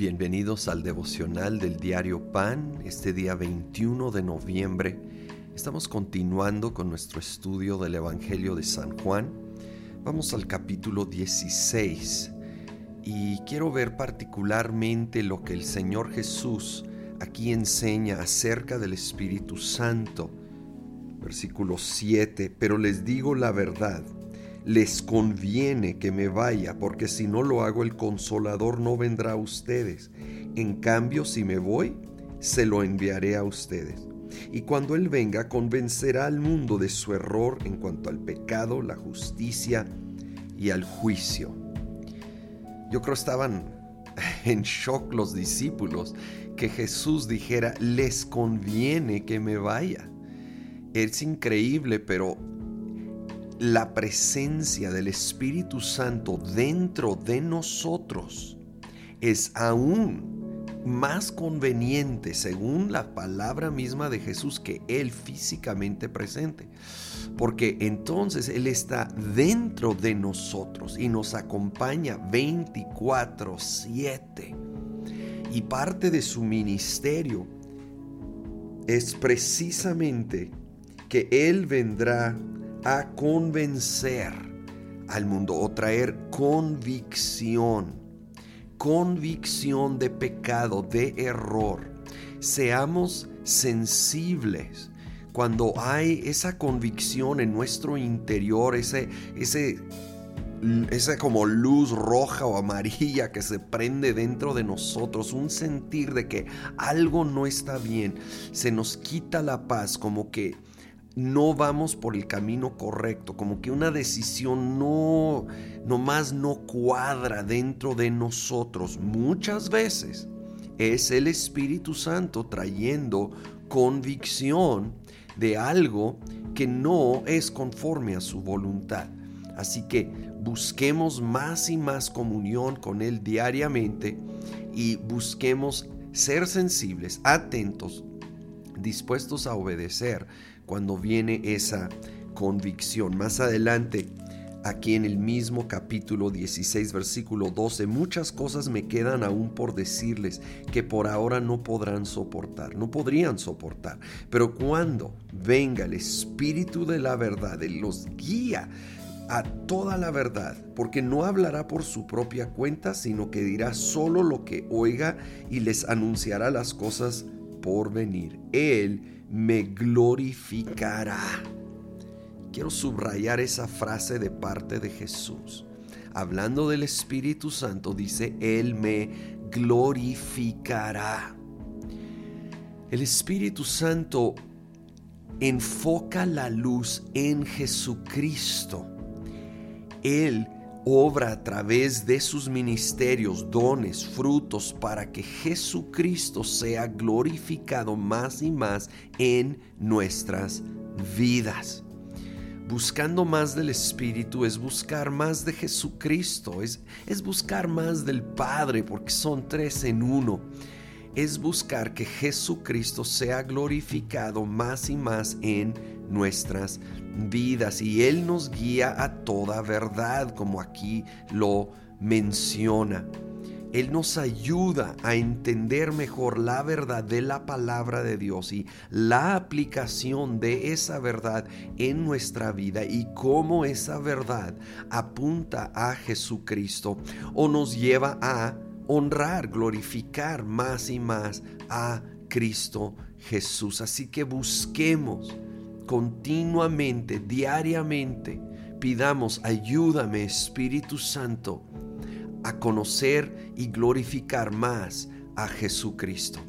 Bienvenidos al devocional del diario Pan, este día 21 de noviembre. Estamos continuando con nuestro estudio del Evangelio de San Juan. Vamos al capítulo 16 y quiero ver particularmente lo que el Señor Jesús aquí enseña acerca del Espíritu Santo. Versículo 7, pero les digo la verdad les conviene que me vaya, porque si no lo hago el consolador no vendrá a ustedes. En cambio, si me voy, se lo enviaré a ustedes. Y cuando Él venga, convencerá al mundo de su error en cuanto al pecado, la justicia y al juicio. Yo creo estaban en shock los discípulos que Jesús dijera, les conviene que me vaya. Es increíble, pero la presencia del Espíritu Santo dentro de nosotros es aún más conveniente, según la palabra misma de Jesús, que Él físicamente presente. Porque entonces Él está dentro de nosotros y nos acompaña 24/7. Y parte de su ministerio es precisamente que Él vendrá a convencer al mundo o traer convicción, convicción de pecado, de error. Seamos sensibles cuando hay esa convicción en nuestro interior, ese, ese, esa como luz roja o amarilla que se prende dentro de nosotros, un sentir de que algo no está bien, se nos quita la paz, como que no vamos por el camino correcto, como que una decisión no, nomás no cuadra dentro de nosotros. Muchas veces es el Espíritu Santo trayendo convicción de algo que no es conforme a su voluntad. Así que busquemos más y más comunión con Él diariamente y busquemos ser sensibles, atentos, dispuestos a obedecer cuando viene esa convicción. Más adelante, aquí en el mismo capítulo 16, versículo 12, muchas cosas me quedan aún por decirles que por ahora no podrán soportar, no podrían soportar. Pero cuando venga el Espíritu de la verdad, Él los guía a toda la verdad, porque no hablará por su propia cuenta, sino que dirá solo lo que oiga y les anunciará las cosas por venir. Él me glorificará. Quiero subrayar esa frase de parte de Jesús. Hablando del Espíritu Santo, dice, Él me glorificará. El Espíritu Santo enfoca la luz en Jesucristo. Él obra a través de sus ministerios, dones, frutos, para que Jesucristo sea glorificado más y más en nuestras vidas. Buscando más del Espíritu es buscar más de Jesucristo, es, es buscar más del Padre, porque son tres en uno. Es buscar que Jesucristo sea glorificado más y más en nuestras vidas y Él nos guía a toda verdad, como aquí lo menciona. Él nos ayuda a entender mejor la verdad de la palabra de Dios y la aplicación de esa verdad en nuestra vida y cómo esa verdad apunta a Jesucristo o nos lleva a honrar, glorificar más y más a Cristo Jesús. Así que busquemos continuamente, diariamente, pidamos, ayúdame Espíritu Santo a conocer y glorificar más a Jesucristo.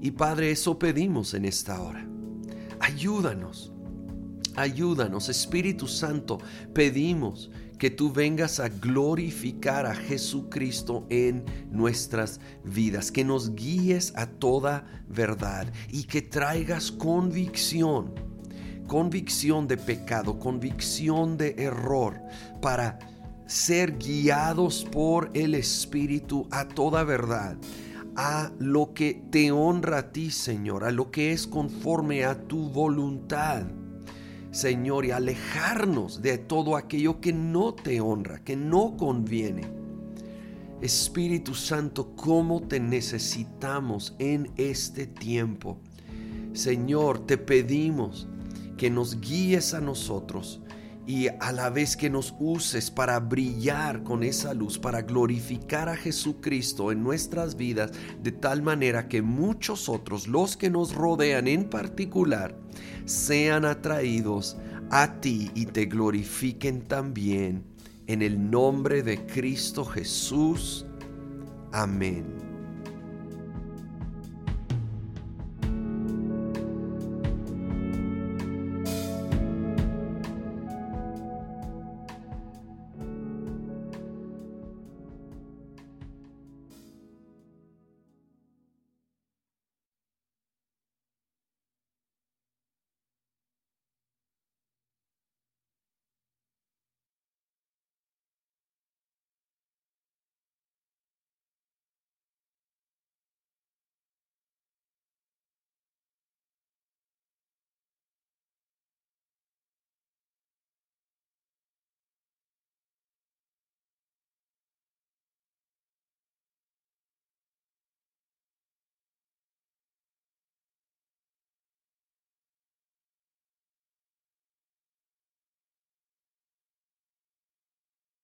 Y Padre, eso pedimos en esta hora. Ayúdanos, ayúdanos Espíritu Santo, pedimos que tú vengas a glorificar a Jesucristo en nuestras vidas, que nos guíes a toda verdad y que traigas convicción convicción de pecado, convicción de error, para ser guiados por el Espíritu a toda verdad, a lo que te honra a ti, Señor, a lo que es conforme a tu voluntad. Señor, y alejarnos de todo aquello que no te honra, que no conviene. Espíritu Santo, cómo te necesitamos en este tiempo. Señor, te pedimos que nos guíes a nosotros y a la vez que nos uses para brillar con esa luz, para glorificar a Jesucristo en nuestras vidas, de tal manera que muchos otros, los que nos rodean en particular, sean atraídos a ti y te glorifiquen también. En el nombre de Cristo Jesús. Amén.